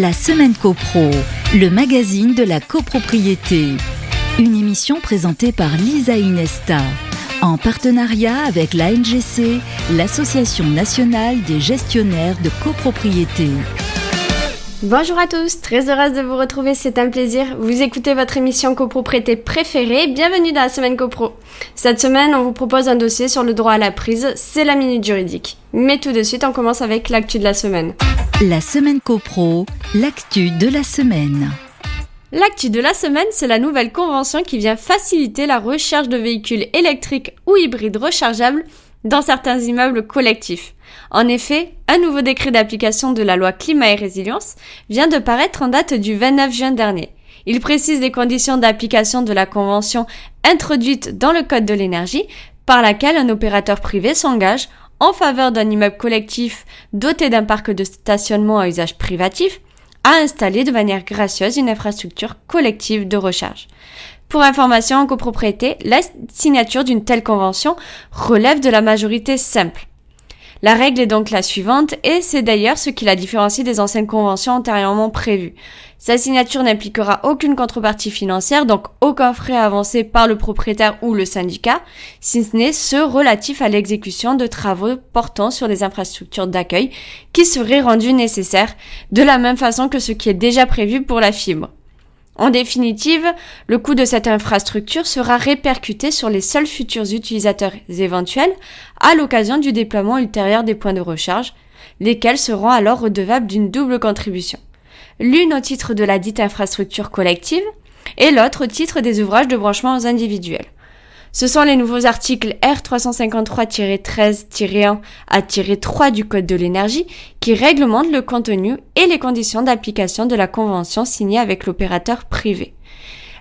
La Semaine CoPro, le magazine de la copropriété. Une émission présentée par Lisa Inesta, en partenariat avec l'ANGC, l'Association nationale des gestionnaires de copropriété. Bonjour à tous, très heureuse de vous retrouver, c'est un plaisir. Vous écoutez votre émission copropriété préférée, bienvenue dans la semaine copro. Cette semaine, on vous propose un dossier sur le droit à la prise, c'est la minute juridique. Mais tout de suite, on commence avec l'actu de la semaine. La semaine copro, l'actu de la semaine. L'actu de la semaine, c'est la nouvelle convention qui vient faciliter la recherche de véhicules électriques ou hybrides rechargeables dans certains immeubles collectifs. En effet, un nouveau décret d'application de la loi climat et résilience vient de paraître en date du 29 juin dernier. Il précise les conditions d'application de la convention introduite dans le Code de l'énergie par laquelle un opérateur privé s'engage en faveur d'un immeuble collectif doté d'un parc de stationnement à usage privatif à installer de manière gracieuse une infrastructure collective de recharge. Pour information en copropriété, la signature d'une telle convention relève de la majorité simple. La règle est donc la suivante, et c'est d'ailleurs ce qui la différencie des anciennes conventions antérieurement prévues. Sa signature n'impliquera aucune contrepartie financière, donc aucun frais avancé par le propriétaire ou le syndicat, si ce n'est ceux relatifs à l'exécution de travaux portant sur les infrastructures d'accueil qui seraient rendus nécessaires, de la même façon que ce qui est déjà prévu pour la fibre. En définitive, le coût de cette infrastructure sera répercuté sur les seuls futurs utilisateurs éventuels à l'occasion du déploiement ultérieur des points de recharge, lesquels seront alors redevables d'une double contribution. L'une au titre de la dite infrastructure collective et l'autre au titre des ouvrages de branchement individuels. Ce sont les nouveaux articles R353-13-1 à 3 du Code de l'énergie qui réglementent le contenu et les conditions d'application de la convention signée avec l'opérateur privé.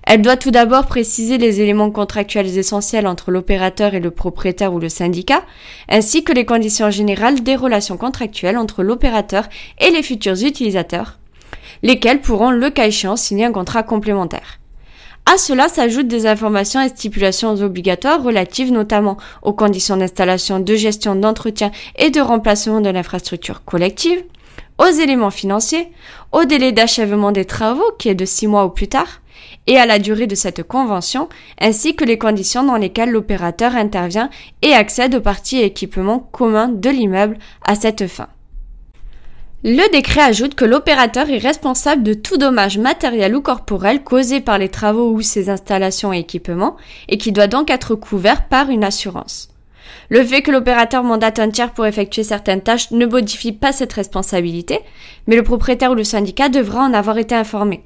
Elle doit tout d'abord préciser les éléments contractuels essentiels entre l'opérateur et le propriétaire ou le syndicat, ainsi que les conditions générales des relations contractuelles entre l'opérateur et les futurs utilisateurs, lesquels pourront, le cas échéant, signer un contrat complémentaire. À cela s'ajoutent des informations et stipulations obligatoires relatives notamment aux conditions d'installation, de gestion, d'entretien et de remplacement de l'infrastructure collective, aux éléments financiers, au délai d'achèvement des travaux qui est de six mois ou plus tard, et à la durée de cette convention, ainsi que les conditions dans lesquelles l'opérateur intervient et accède aux parties et équipements communs de l'immeuble à cette fin. Le décret ajoute que l'opérateur est responsable de tout dommage matériel ou corporel causé par les travaux ou ses installations et équipements et qui doit donc être couvert par une assurance. Le fait que l'opérateur mandate un tiers pour effectuer certaines tâches ne modifie pas cette responsabilité, mais le propriétaire ou le syndicat devra en avoir été informé.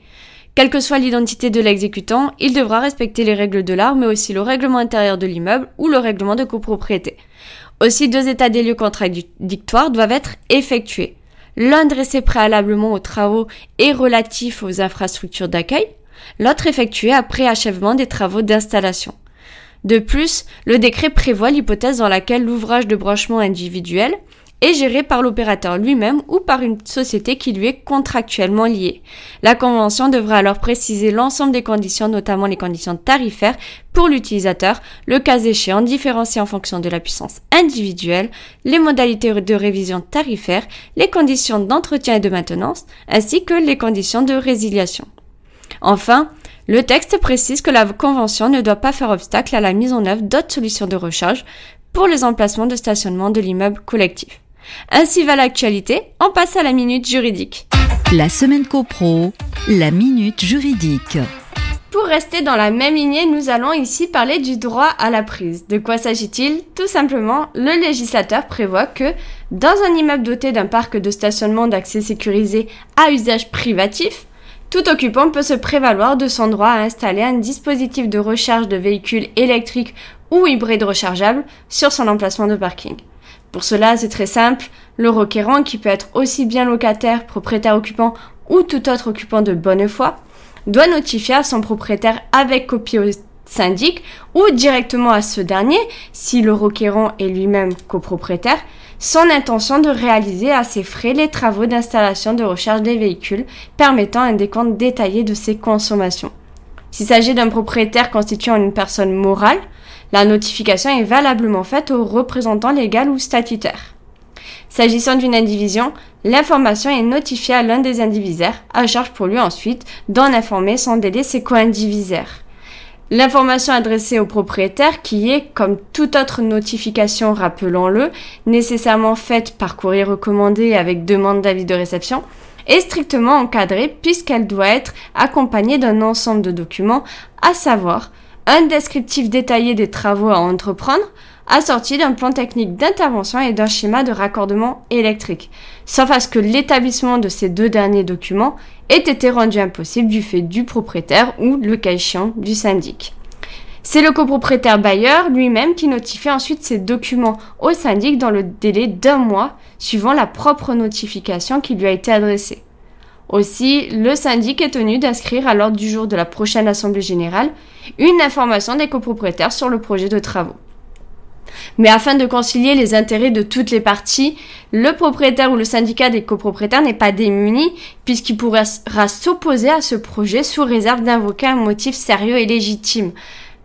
Quelle que soit l'identité de l'exécutant, il devra respecter les règles de l'art, mais aussi le règlement intérieur de l'immeuble ou le règlement de copropriété. Aussi, deux états des lieux contradictoires doivent être effectués l'un dressé préalablement aux travaux et relatif aux infrastructures d'accueil, l'autre effectué après achèvement des travaux d'installation. De plus, le décret prévoit l'hypothèse dans laquelle l'ouvrage de branchement individuel est géré par l'opérateur lui-même ou par une société qui lui est contractuellement liée. La convention devra alors préciser l'ensemble des conditions, notamment les conditions tarifaires pour l'utilisateur, le cas échéant différencier en fonction de la puissance individuelle, les modalités de révision tarifaire, les conditions d'entretien et de maintenance, ainsi que les conditions de résiliation. Enfin, le texte précise que la convention ne doit pas faire obstacle à la mise en œuvre d'autres solutions de recharge pour les emplacements de stationnement de l'immeuble collectif. Ainsi va l'actualité, on passe à la minute juridique. La semaine copro, la minute juridique. Pour rester dans la même lignée, nous allons ici parler du droit à la prise. De quoi s'agit-il? Tout simplement, le législateur prévoit que dans un immeuble doté d'un parc de stationnement d'accès sécurisé à usage privatif, tout occupant peut se prévaloir de son droit à installer un dispositif de recharge de véhicules électriques ou hybrides rechargeables sur son emplacement de parking. Pour cela, c'est très simple. Le requérant, qui peut être aussi bien locataire, propriétaire occupant ou tout autre occupant de bonne foi, doit notifier à son propriétaire avec copie au syndic ou directement à ce dernier, si le requérant est lui-même copropriétaire, son intention de réaliser à ses frais les travaux d'installation de recharge des véhicules, permettant un décompte détaillé de ses consommations. S'il s'agit d'un propriétaire constituant une personne morale, la notification est valablement faite au représentant légal ou statutaire. S'agissant d'une indivision, l'information est notifiée à l'un des indivisaires, à charge pour lui ensuite d'en informer sans délai ses co-indivisaires. L'information adressée au propriétaire, qui est, comme toute autre notification, rappelons-le, nécessairement faite par courrier recommandé avec demande d'avis de réception, est strictement encadrée puisqu'elle doit être accompagnée d'un ensemble de documents, à savoir un descriptif détaillé des travaux à entreprendre, assorti d'un plan technique d'intervention et d'un schéma de raccordement électrique, sauf à ce que l'établissement de ces deux derniers documents ait été rendu impossible du fait du propriétaire ou, le cas du syndic. C'est le copropriétaire bailleur lui-même qui notifie ensuite ces documents au syndic dans le délai d'un mois suivant la propre notification qui lui a été adressée. Aussi, le syndic est tenu d'inscrire à l'ordre du jour de la prochaine Assemblée générale une information des copropriétaires sur le projet de travaux. Mais afin de concilier les intérêts de toutes les parties, le propriétaire ou le syndicat des copropriétaires n'est pas démuni puisqu'il pourra s'opposer à ce projet sous réserve d'invoquer un motif sérieux et légitime.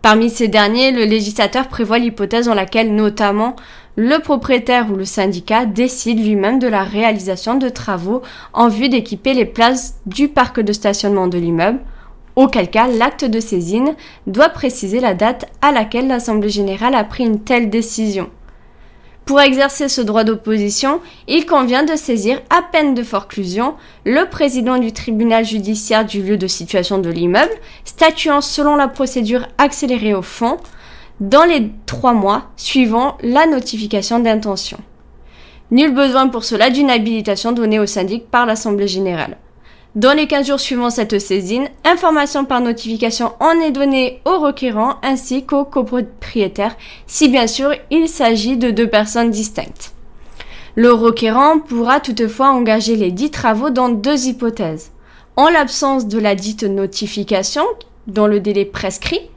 Parmi ces derniers, le législateur prévoit l'hypothèse dans laquelle notamment le propriétaire ou le syndicat décide lui-même de la réalisation de travaux en vue d'équiper les places du parc de stationnement de l'immeuble, auquel cas l'acte de saisine doit préciser la date à laquelle l'Assemblée générale a pris une telle décision. Pour exercer ce droit d'opposition, il convient de saisir à peine de forclusion le président du tribunal judiciaire du lieu de situation de l'immeuble, statuant selon la procédure accélérée au fond, dans les trois mois suivant la notification d'intention. Nul besoin pour cela d'une habilitation donnée au syndic par l'Assemblée générale. Dans les 15 jours suivant cette saisine, information par notification en est donnée au requérant ainsi qu'au copropriétaire, si bien sûr il s'agit de deux personnes distinctes. Le requérant pourra toutefois engager les dits travaux dans deux hypothèses. En l'absence de la dite notification, dans le délai prescrit,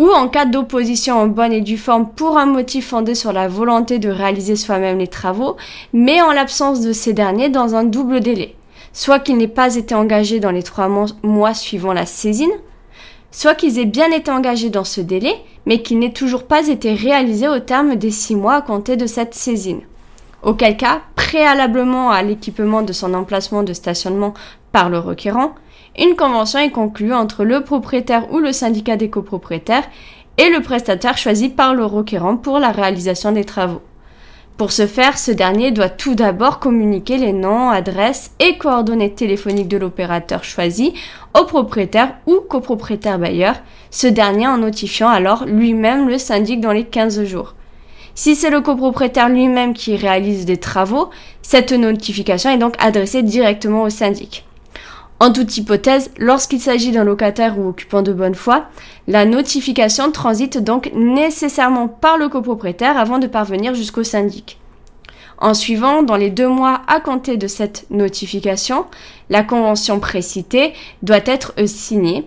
ou en cas d'opposition en bonne et due forme pour un motif fondé sur la volonté de réaliser soi-même les travaux, mais en l'absence de ces derniers dans un double délai soit qu'il n'ait pas été engagé dans les trois mois suivant la saisine, soit qu'ils aient bien été engagés dans ce délai, mais qu'il n'ait toujours pas été réalisé au terme des six mois à compter de cette saisine. Auquel cas, préalablement à l'équipement de son emplacement de stationnement par le requérant, une convention est conclue entre le propriétaire ou le syndicat des copropriétaires et le prestataire choisi par le requérant pour la réalisation des travaux. Pour ce faire, ce dernier doit tout d'abord communiquer les noms, adresses et coordonnées téléphoniques de l'opérateur choisi au propriétaire ou copropriétaire bailleur, ce dernier en notifiant alors lui-même le syndic dans les 15 jours. Si c'est le copropriétaire lui-même qui réalise des travaux, cette notification est donc adressée directement au syndic. En toute hypothèse, lorsqu'il s'agit d'un locataire ou occupant de bonne foi, la notification transite donc nécessairement par le copropriétaire avant de parvenir jusqu'au syndic. En suivant, dans les deux mois à compter de cette notification, la convention précitée doit être signée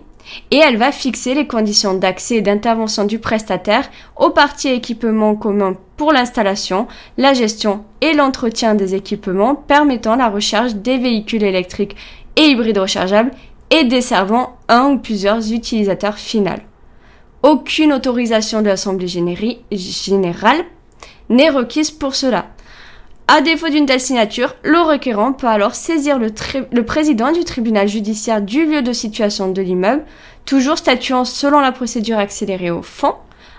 et elle va fixer les conditions d'accès et d'intervention du prestataire aux parties équipements communs pour l'installation, la gestion et l'entretien des équipements permettant la recharge des véhicules électriques et hybride rechargeable et desservant un ou plusieurs utilisateurs finaux. Aucune autorisation de l'Assemblée générale n'est requise pour cela. À défaut d'une telle signature, le requérant peut alors saisir le, le, président du tribunal judiciaire du lieu de situation de l'immeuble, toujours statuant selon la procédure accélérée au fond,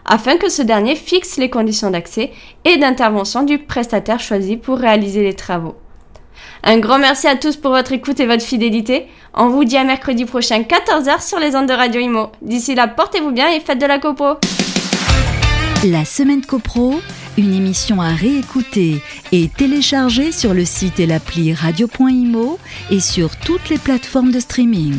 afin que ce dernier fixe les conditions d'accès et d'intervention du prestataire choisi pour réaliser les travaux. Un grand merci à tous pour votre écoute et votre fidélité. On vous dit à mercredi prochain 14h sur les ondes de Radio Imo. D'ici là, portez-vous bien et faites de la copro. La semaine copro, une émission à réécouter et télécharger sur le site et l'appli radio.imo et sur toutes les plateformes de streaming.